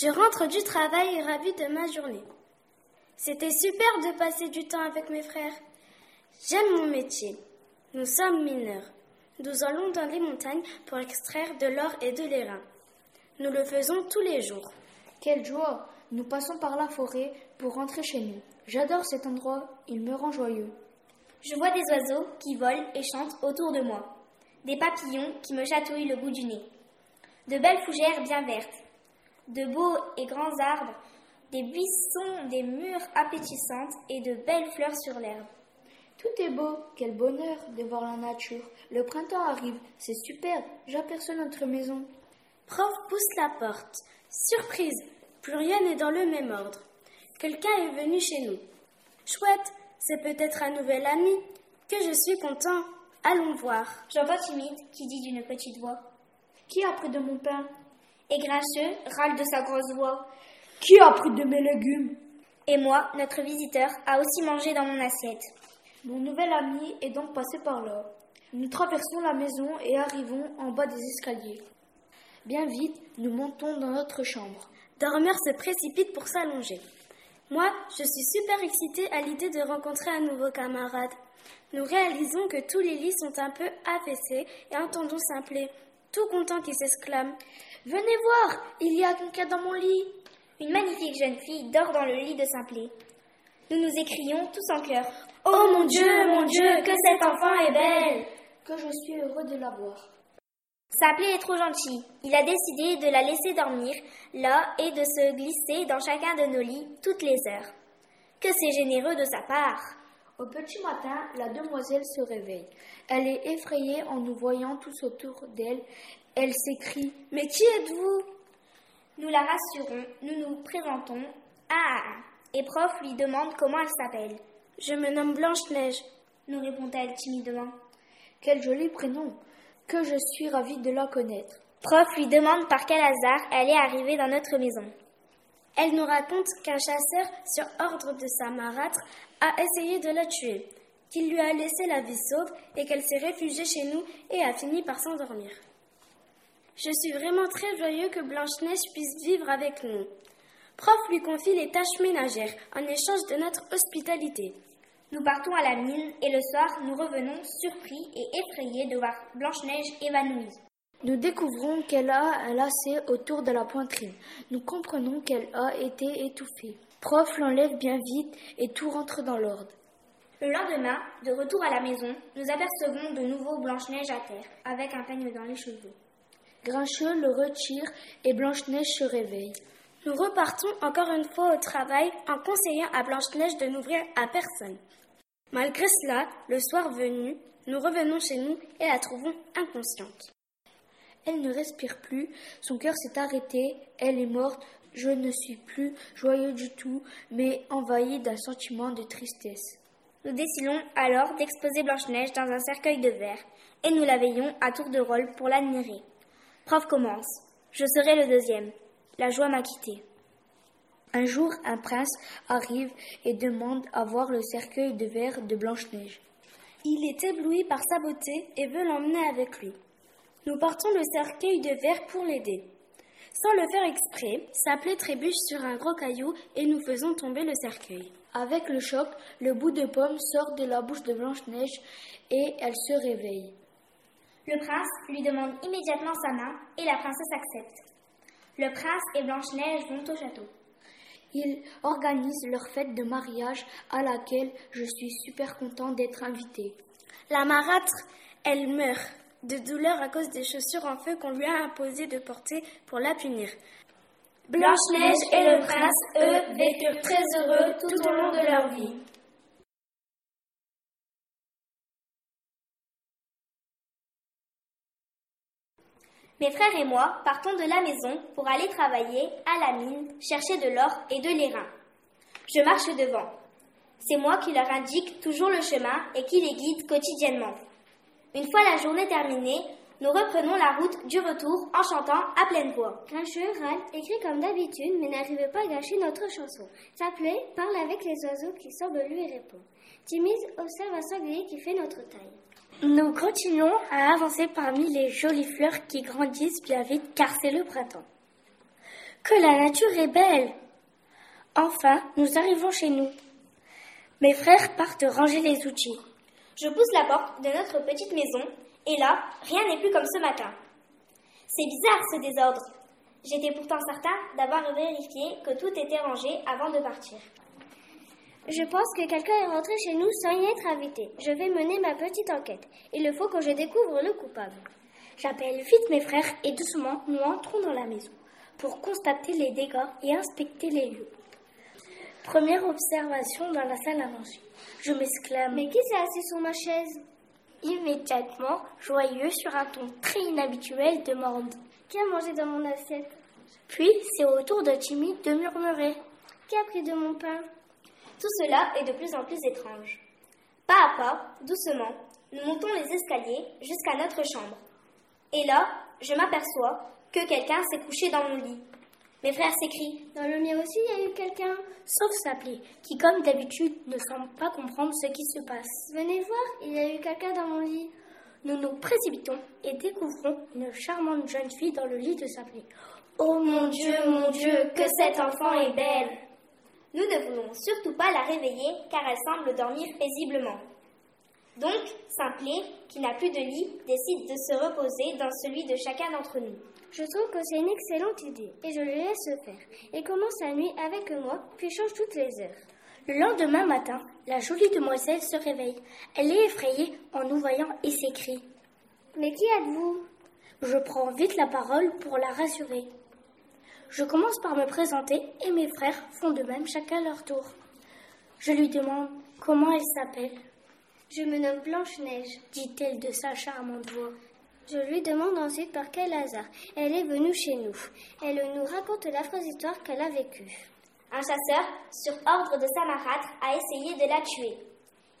Je rentre du travail et ravie de ma journée. C'était super de passer du temps avec mes frères. J'aime mon métier. Nous sommes mineurs. Nous allons dans les montagnes pour extraire de l'or et de l'airain. Nous le faisons tous les jours. Quelle joie Nous passons par la forêt pour rentrer chez nous. J'adore cet endroit, il me rend joyeux. Je vois des oiseaux qui volent et chantent autour de moi. Des papillons qui me chatouillent le bout du nez. De belles fougères bien vertes. De beaux et grands arbres. Des buissons, des murs appétissantes et de belles fleurs sur l'herbe. Tout est beau, quel bonheur de voir la nature. Le printemps arrive, c'est super, j'aperçois notre maison. Prof pousse la porte. Surprise, plus rien n'est dans le même ordre. Quelqu'un est venu chez nous. Chouette, c'est peut-être un nouvel ami. Que je suis content. Allons voir. J'entends timide qui dit d'une petite voix. Qui a pris de mon pain? Et grincheux râle de sa grosse voix. Qui a pris de mes légumes? Et moi, notre visiteur, a aussi mangé dans mon assiette. Mon nouvel ami est donc passé par là. Nous traversons la maison et arrivons en bas des escaliers. Bien vite, nous montons dans notre chambre. Dormeur se précipite pour s'allonger. Moi, je suis super excitée à l'idée de rencontrer un nouveau camarade. Nous réalisons que tous les lits sont un peu affaissés et entendons Simplet, tout content qui s'exclame Venez voir, il y a quelqu'un dans mon lit. Une magnifique jeune fille dort dans le lit de Simplet. Nous nous écrions tous en chœur Oh mon Dieu, mon Dieu, que cet enfant est belle Que je suis heureux de la voir. Simplet est trop gentil. Il a décidé de la laisser dormir là et de se glisser dans chacun de nos lits toutes les heures. Que c'est généreux de sa part. Au petit matin, la demoiselle se réveille. Elle est effrayée en nous voyant tous autour d'elle. Elle s'écrie Mais qui êtes-vous? Nous la rassurons, nous nous présentons un à un. Et prof lui demande comment elle s'appelle. Je me nomme Blanche-Neige, nous répond-elle timidement. Quel joli prénom Que je suis ravie de la connaître. Prof lui demande par quel hasard elle est arrivée dans notre maison. Elle nous raconte qu'un chasseur, sur ordre de sa marâtre, a essayé de la tuer, qu'il lui a laissé la vie sauve et qu'elle s'est réfugiée chez nous et a fini par s'endormir. Je suis vraiment très joyeux que Blanche-Neige puisse vivre avec nous. Prof lui confie les tâches ménagères en échange de notre hospitalité. Nous partons à la mine et le soir, nous revenons surpris et effrayés de voir Blanche-Neige évanouie. Nous découvrons qu'elle a un lacet autour de la poitrine. Nous comprenons qu'elle a été étouffée. Prof l'enlève bien vite et tout rentre dans l'ordre. Le lendemain, de retour à la maison, nous apercevons de nouveau Blanche-Neige à terre, avec un peigne dans les cheveux. Grincheux le retire et Blanche-Neige se réveille. Nous repartons encore une fois au travail en conseillant à Blanche-Neige de n'ouvrir à personne. Malgré cela, le soir venu, nous revenons chez nous et la trouvons inconsciente. Elle ne respire plus, son cœur s'est arrêté, elle est morte, je ne suis plus joyeux du tout, mais envahi d'un sentiment de tristesse. Nous décidons alors d'exposer Blanche-Neige dans un cercueil de verre, et nous la veillons à tour de rôle pour l'admirer. Prof commence. Je serai le deuxième. La joie m'a quitté. Un jour, un prince arrive et demande à voir le cercueil de verre de Blanche-Neige. Il est ébloui par sa beauté et veut l'emmener avec lui. Nous portons le cercueil de verre pour l'aider. Sans le faire exprès, Simplet trébuche sur un gros caillou et nous faisons tomber le cercueil. Avec le choc, le bout de pomme sort de la bouche de Blanche-Neige et elle se réveille. Le prince lui demande immédiatement sa main et la princesse accepte. Le prince et Blanche-Neige vont au château. Ils organisent leur fête de mariage à laquelle je suis super content d'être invité. La marâtre, elle meurt de douleur à cause des chaussures en feu qu'on lui a imposé de porter pour la punir. Blanche-Neige et le prince, eux, vécurent très heureux tout au long de leur vie. Mes frères et moi partons de la maison pour aller travailler à la mine, chercher de l'or et de l'airain. Je marche devant. C'est moi qui leur indique toujours le chemin et qui les guide quotidiennement. Une fois la journée terminée, nous reprenons la route du retour en chantant à pleine voix. Grincheux râle, écrit comme d'habitude, mais n'arrive pas à gâcher notre chanson. S'appelait parle avec les oiseaux qui semblent lui répondre. Timide observe un sanglier qui fait notre taille. Nous continuons à avancer parmi les jolies fleurs qui grandissent bien vite car c'est le printemps. Que la nature est belle. Enfin, nous arrivons chez nous. Mes frères partent ranger les outils. Je pousse la porte de notre petite maison et là, rien n'est plus comme ce matin. C'est bizarre ce désordre. J'étais pourtant certain d'avoir vérifié que tout était rangé avant de partir. Je pense que quelqu'un est rentré chez nous sans y être invité. Je vais mener ma petite enquête. Il faut que je découvre le coupable. J'appelle vite mes frères et doucement nous entrons dans la maison pour constater les dégâts et inspecter les lieux. Première observation dans la salle à manger. Je m'exclame. Mais qui s'est assis sur ma chaise? Immédiatement, joyeux sur un ton très inhabituel, demande. Qui a mangé dans mon assiette? Puis c'est au tour de Timmy de murmurer. Qui a pris de mon pain? Tout cela est de plus en plus étrange. Pas à pas, doucement, nous montons les escaliers jusqu'à notre chambre. Et là, je m'aperçois que quelqu'un s'est couché dans mon lit. Mes frères s'écrient. Dans le mien aussi, il y a eu quelqu'un. Sauf Saplé, qui comme d'habitude ne semble pas comprendre ce qui se passe. Venez voir, il y a eu quelqu'un dans mon lit. Nous nous précipitons et découvrons une charmante jeune fille dans le lit de Saplé. Oh mon Dieu, mon Dieu, que cet enfant est belle Nous ne voulons surtout pas la réveiller car elle semble dormir paisiblement. Donc, Simplet, qui n'a plus de lit, décide de se reposer dans celui de chacun d'entre nous. Je trouve que c'est une excellente idée et je le laisse faire. Il commence la nuit avec moi, puis change toutes les heures. Le lendemain matin, la jolie demoiselle se réveille. Elle est effrayée en nous voyant et s'écrie Mais qui êtes-vous? Je prends vite la parole pour la rassurer. Je commence par me présenter et mes frères font de même chacun leur tour. Je lui demande comment elle s'appelle. Je me nomme Blanche-Neige, dit-elle de sa charmante voix. Je lui demande ensuite par quel hasard elle est venue chez nous. Elle nous raconte l'affreuse histoire qu'elle a vécue. Un chasseur, sur ordre de sa marâtre, a essayé de la tuer.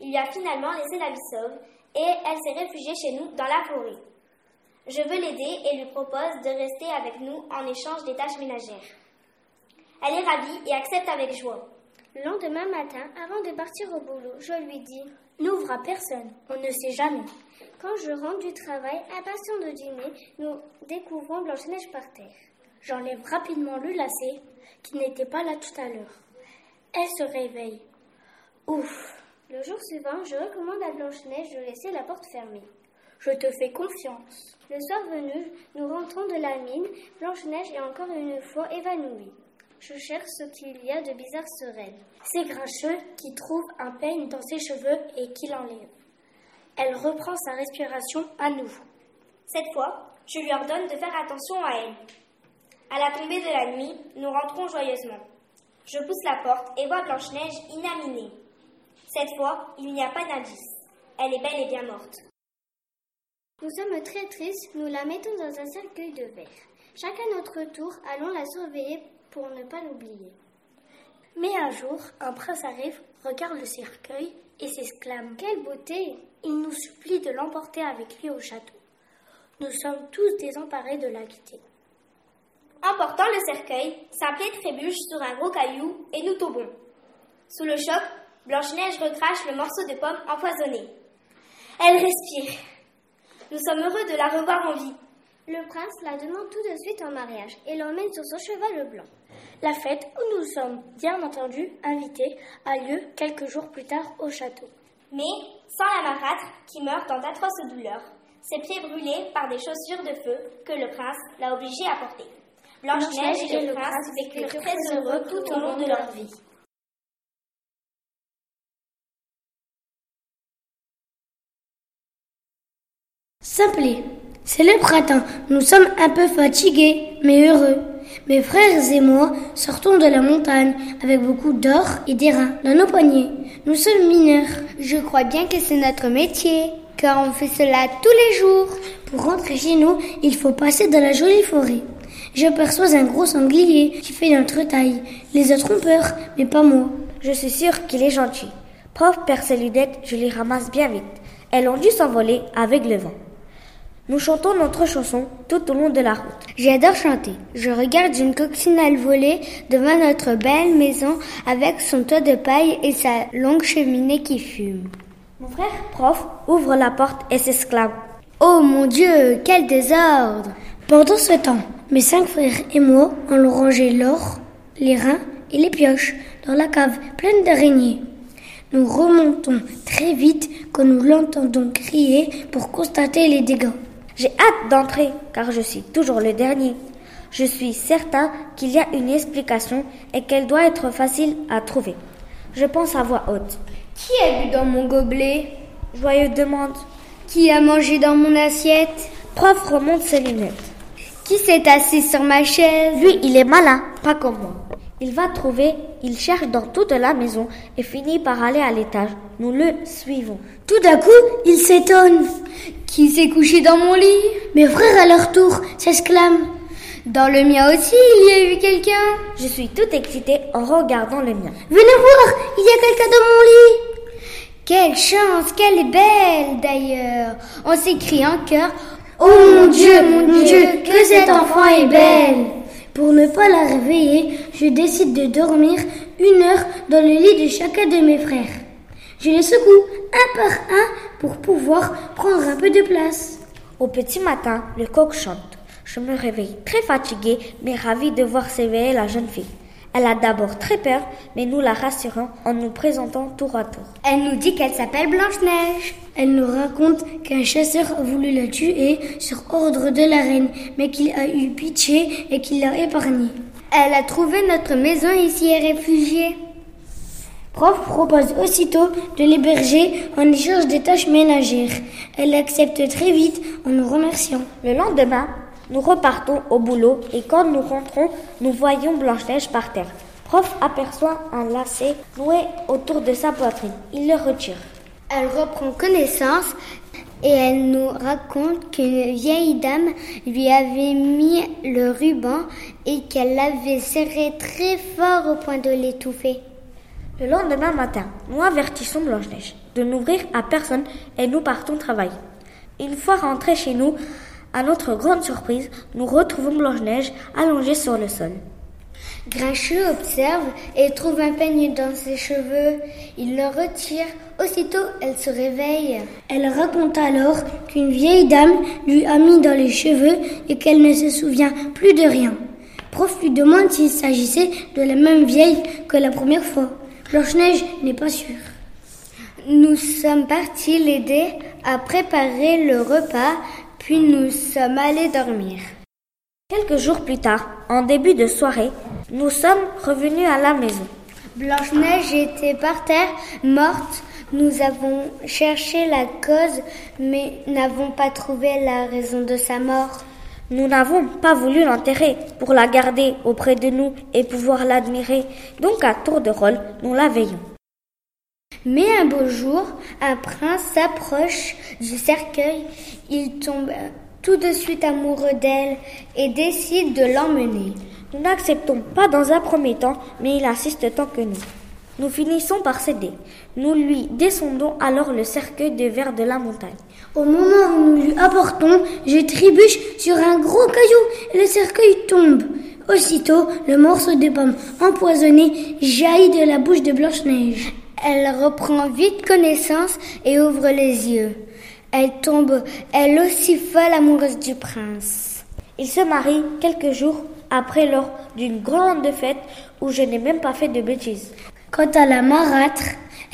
Il lui a finalement laissé la vie sauve et elle s'est réfugiée chez nous dans la forêt. Je veux l'aider et lui propose de rester avec nous en échange des tâches ménagères. Elle est ravie et accepte avec joie. Le lendemain matin, avant de partir au boulot, je lui dis N'ouvre à personne, on ne sait jamais. Quand je rentre du travail, impatient de dîner, nous découvrons Blanche-Neige par terre. J'enlève rapidement le lacet qui n'était pas là tout à l'heure. Elle se réveille. Ouf Le jour suivant, je recommande à Blanche-Neige de laisser la porte fermée. Je te fais confiance. Le soir venu, nous rentrons de la mine. Blanche-Neige est encore une fois évanouie. Je cherche ce qu'il y a de bizarre sur elle. C'est Grincheux qui trouve un peigne dans ses cheveux et qui l'enlève. Elle reprend sa respiration à nouveau. Cette fois, je lui ordonne de faire attention à elle. À la tombée de la nuit, nous rentrons joyeusement. Je pousse la porte et vois Blanche-Neige inaminée. Cette fois, il n'y a pas d'indice. Elle est bel et bien morte. Nous sommes très tristes, nous la mettons dans un cercueil de verre. Chacun notre tour, allons la surveiller pour ne pas l'oublier. Mais un jour, un prince arrive, regarde le cercueil et s'exclame Quelle beauté Il nous supplie de l'emporter avec lui au château. Nous sommes tous désemparés de la quitter. Emportant le cercueil, Simplet trébuche sur un gros caillou et nous tombons. Sous le choc, Blanche-Neige recrache le morceau de pomme empoisonné. Elle respire. Nous sommes heureux de la revoir en vie. Le prince la demande tout de suite en mariage et l'emmène sur son cheval blanc. La fête où nous sommes bien entendu invités a lieu quelques jours plus tard au château. Mais sans la marâtre qui meurt dans d'atroces douleurs, ses pieds brûlés par des chaussures de feu que le prince l'a obligé à porter. Blanche-Neige et le prince vécurent très heureux tout au long de leur vie. Simplet. C'est le printemps. Nous sommes un peu fatigués, mais heureux. Mes frères et moi sortons de la montagne avec beaucoup d'or et d'airain dans nos poignets. Nous sommes mineurs. Je crois bien que c'est notre métier, car on fait cela tous les jours. Pour rentrer chez nous, il faut passer dans la jolie forêt. Je perçois un gros sanglier qui fait notre taille. Les autres ont peur, mais pas moi. Je suis sûre qu'il est gentil. Prof perd ses lunettes, je les ramasse bien vite. Elles ont dû s'envoler avec le vent. Nous chantons notre chanson tout au long de la route. J'adore chanter. Je regarde une coccinelle voler devant notre belle maison avec son toit de paille et sa longue cheminée qui fume. Mon frère, prof, ouvre la porte et s'exclame. Oh mon Dieu, quel désordre Pendant ce temps, mes cinq frères et moi allons ranger l'or, les reins et les pioches dans la cave pleine d'araignées. Nous remontons très vite quand nous l'entendons crier pour constater les dégâts. J'ai hâte d'entrer car je suis toujours le dernier. Je suis certain qu'il y a une explication et qu'elle doit être facile à trouver. Je pense à voix haute. Qui a bu dans mon gobelet? Joyeux demande. Qui a mangé dans mon assiette? Prof remonte ses lunettes. Qui s'est assis sur ma chaise? Lui, il est malin, pas comme moi. Il va trouver, il cherche dans toute la maison et finit par aller à l'étage. Nous le suivons. Tout d'un coup, il s'étonne. Qui s'est couché dans mon lit Mes frères à leur tour s'exclament. Dans le mien aussi, il y a eu quelqu'un. Je suis toute excitée en regardant le mien. Venez voir, il y a quelqu'un dans mon lit. Quelle chance, qu'elle est belle d'ailleurs. On s'écrie en chœur. Oh mon Dieu, mon Dieu, que cet enfant est belle. Pour ne pas la réveiller, je décide de dormir une heure dans le lit de chacun de mes frères. Je les secoue un par un pour pouvoir prendre un peu de place. Au petit matin, le coq chante. Je me réveille très fatiguée, mais ravie de voir s'éveiller la jeune fille. Elle a d'abord très peur, mais nous la rassurons en nous présentant tour à tour. Elle nous dit qu'elle s'appelle Blanche-Neige. Elle nous raconte qu'un chasseur a voulu la tuer sur ordre de la reine, mais qu'il a eu pitié et qu'il l'a épargnée. Elle a trouvé notre maison ici et réfugiée. Prof propose aussitôt de l'héberger en échange des tâches ménagères. Elle accepte très vite en nous remerciant. Le lendemain, nous repartons au boulot et quand nous rentrons, nous voyons Blanche-Neige par terre. Prof aperçoit un lacet noué autour de sa poitrine. Il le retire. Elle reprend connaissance et elle nous raconte qu'une vieille dame lui avait mis le ruban et qu'elle l'avait serré très fort au point de l'étouffer. Le lendemain matin, nous avertissons Blanche-Neige de n'ouvrir à personne et nous partons travailler. Une fois rentrés chez nous, à notre grande surprise, nous retrouvons Blanche-Neige allongée sur le sol. Grincheux observe et trouve un peigne dans ses cheveux. Il le retire. Aussitôt, elle se réveille. Elle raconte alors qu'une vieille dame lui a mis dans les cheveux et qu'elle ne se souvient plus de rien. Prof lui demande s'il s'agissait de la même vieille que la première fois. Blanche-Neige n'est pas sûre. Nous sommes partis l'aider à préparer le repas puis nous sommes allés dormir. Quelques jours plus tard, en début de soirée, nous sommes revenus à la maison. Blanche-Neige était par terre, morte. Nous avons cherché la cause, mais n'avons pas trouvé la raison de sa mort. Nous n'avons pas voulu l'enterrer pour la garder auprès de nous et pouvoir l'admirer. Donc à tour de rôle, nous la veillons. Mais un beau jour, un prince s'approche du cercueil. Il tombe tout de suite amoureux d'elle et décide de l'emmener. Nous n'acceptons pas dans un premier temps, mais il insiste tant que nous. Nous finissons par céder. Nous lui descendons alors le cercueil de verre de la montagne. Au moment où nous lui apportons, je trébuche sur un gros caillou et le cercueil tombe. Aussitôt, le morceau de pomme empoisonné jaillit de la bouche de Blanche-Neige. Elle reprend vite connaissance et ouvre les yeux. Elle tombe, elle aussi folle amoureuse du prince. Ils se marient quelques jours après lors d'une grande fête où je n'ai même pas fait de bêtises. Quant à la marâtre,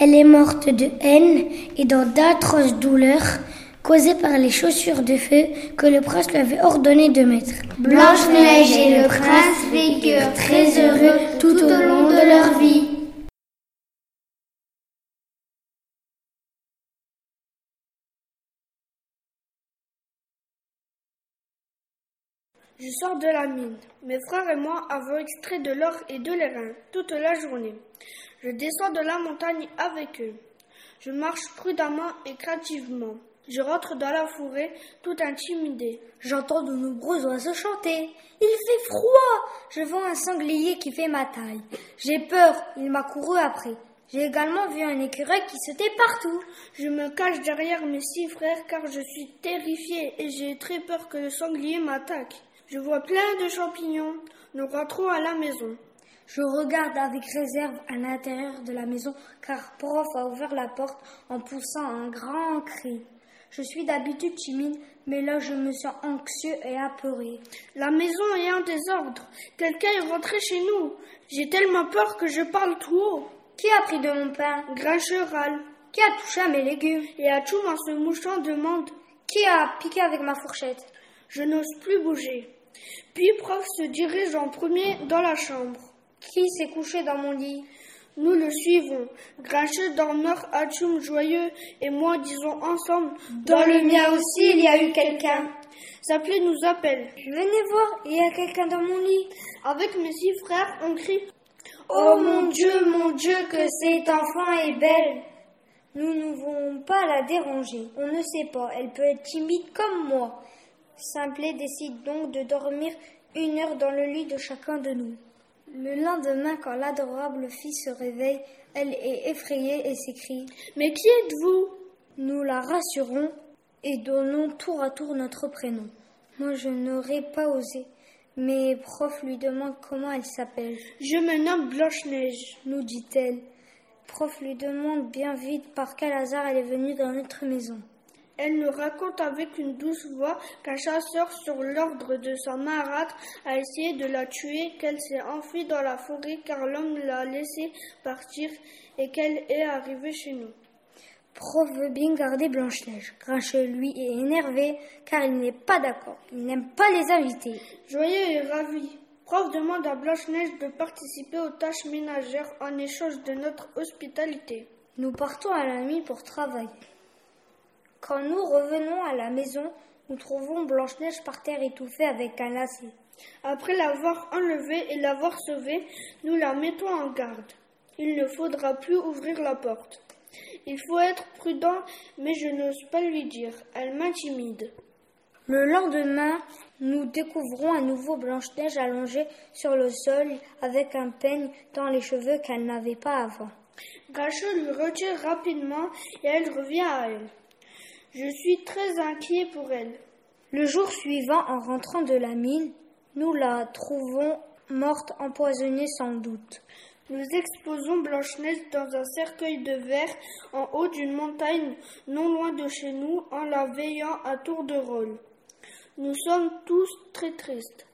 elle est morte de haine et dans d'atroces douleurs causées par les chaussures de feu que le prince lui avait ordonné de mettre. Blanche-Neige et le prince vécurent très heureux tout au long de leur vie. Je sors de la mine. Mes frères et moi avons extrait de l'or et de l'airain toute la journée. Je descends de la montagne avec eux. Je marche prudemment et craintivement. Je rentre dans la forêt tout intimidé. J'entends de nombreux oiseaux chanter. Il fait froid. Je vois un sanglier qui fait ma taille. J'ai peur. Il m'a couru après. J'ai également vu un écureuil qui se tait partout. Je me cache derrière mes six frères car je suis terrifié et j'ai très peur que le sanglier m'attaque. Je vois plein de champignons. Nous rentrons à la maison. Je regarde avec réserve à l'intérieur de la maison car Prof a ouvert la porte en poussant un grand cri. Je suis d'habitude timide, mais là je me sens anxieux et apeuré. La maison est en désordre. Quelqu'un est rentré chez nous. J'ai tellement peur que je parle tout haut. Qui a pris de mon pain? Grincheux râle. Qui a touché à mes légumes? Et Atchoum en se mouchant demande Qui a piqué avec ma fourchette? Je n'ose plus bouger. Puis prof se dirige en premier dans la chambre. Qui s'est couché dans mon lit? Nous le suivons. Grincheux dormeur, Atchoum joyeux et moi disons ensemble Dans le mien aussi il y a eu quelqu'un. S'appeler nous appelle. Venez voir, il y a quelqu'un dans mon lit. Avec mes six frères, on crie Oh mon Dieu, mon Dieu, que cet enfant est belle. Nous ne voulons pas la déranger. On ne sait pas, elle peut être timide comme moi. Simplet décide donc de dormir une heure dans le lit de chacun de nous. Le lendemain, quand l'adorable fille se réveille, elle est effrayée et s'écrie Mais qui êtes-vous? Nous la rassurons et donnons tour à tour notre prénom. Moi, je n'aurais pas osé. Mais prof lui demande comment elle s'appelle. Je me nomme Blanche-Neige, nous dit-elle. Prof lui demande bien vite par quel hasard elle est venue dans notre maison. Elle nous raconte avec une douce voix qu'un chasseur, sur l'ordre de sa marâtre, a essayé de la tuer, qu'elle s'est enfuie dans la forêt car l'homme l'a laissée partir et qu'elle est arrivée chez nous. Prof veut bien garder Blanche-Neige. Grincheux, lui, est énervé car il n'est pas d'accord. Il n'aime pas les invités. Joyeux et ravi. Prof demande à Blanche-Neige de participer aux tâches ménagères en échange de notre hospitalité. Nous partons à la nuit pour travailler. Quand nous revenons à la maison, nous trouvons Blanche-Neige par terre étouffée avec un lacet. Après l'avoir enlevée et l'avoir sauvée, nous la mettons en garde. Il ne faudra plus ouvrir la porte. Il faut être prudent, mais je n'ose pas lui dire. Elle m'intimide. Le lendemain, nous découvrons à nouveau Blanche-Neige allongée sur le sol avec un peigne dans les cheveux qu'elle n'avait pas avant. Grincheux lui retire rapidement et elle revient à elle. Je suis très inquiet pour elle. Le jour suivant, en rentrant de la mine, nous la trouvons morte, empoisonnée sans doute. Nous exposons Blanche-Neige dans un cercueil de verre en haut d'une montagne non loin de chez nous en la veillant à tour de rôle. Nous sommes tous très tristes.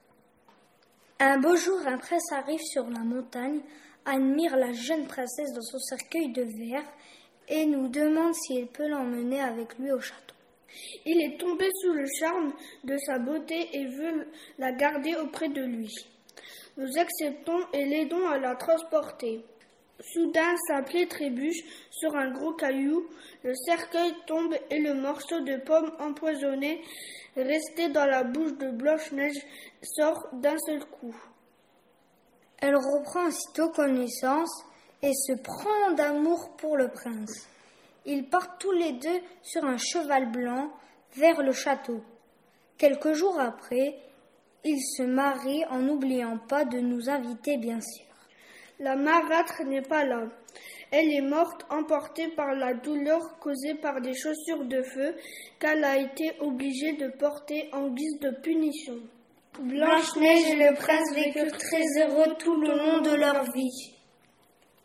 Un beau jour, un prince arrive sur la montagne, admire la jeune princesse dans son cercueil de verre et nous demande s'il peut l'emmener avec lui au château. Il est tombé sous le charme de sa beauté et veut la garder auprès de lui. Nous acceptons et l'aidons à la transporter. Soudain, sa plaie trébuche sur un gros caillou, le cercueil tombe et le morceau de pomme empoisonné resté dans la bouche de Blanche-Neige sort d'un seul coup. Elle reprend aussitôt connaissance et se prend d'amour pour le prince. Ils partent tous les deux sur un cheval blanc vers le château. Quelques jours après, ils se marient en n'oubliant pas de nous inviter, bien sûr. La marâtre n'est pas là. Elle est morte emportée par la douleur causée par des chaussures de feu qu'elle a été obligée de porter en guise de punition. Blanche-Neige et le prince vécurent très heureux tout le long de leur vie.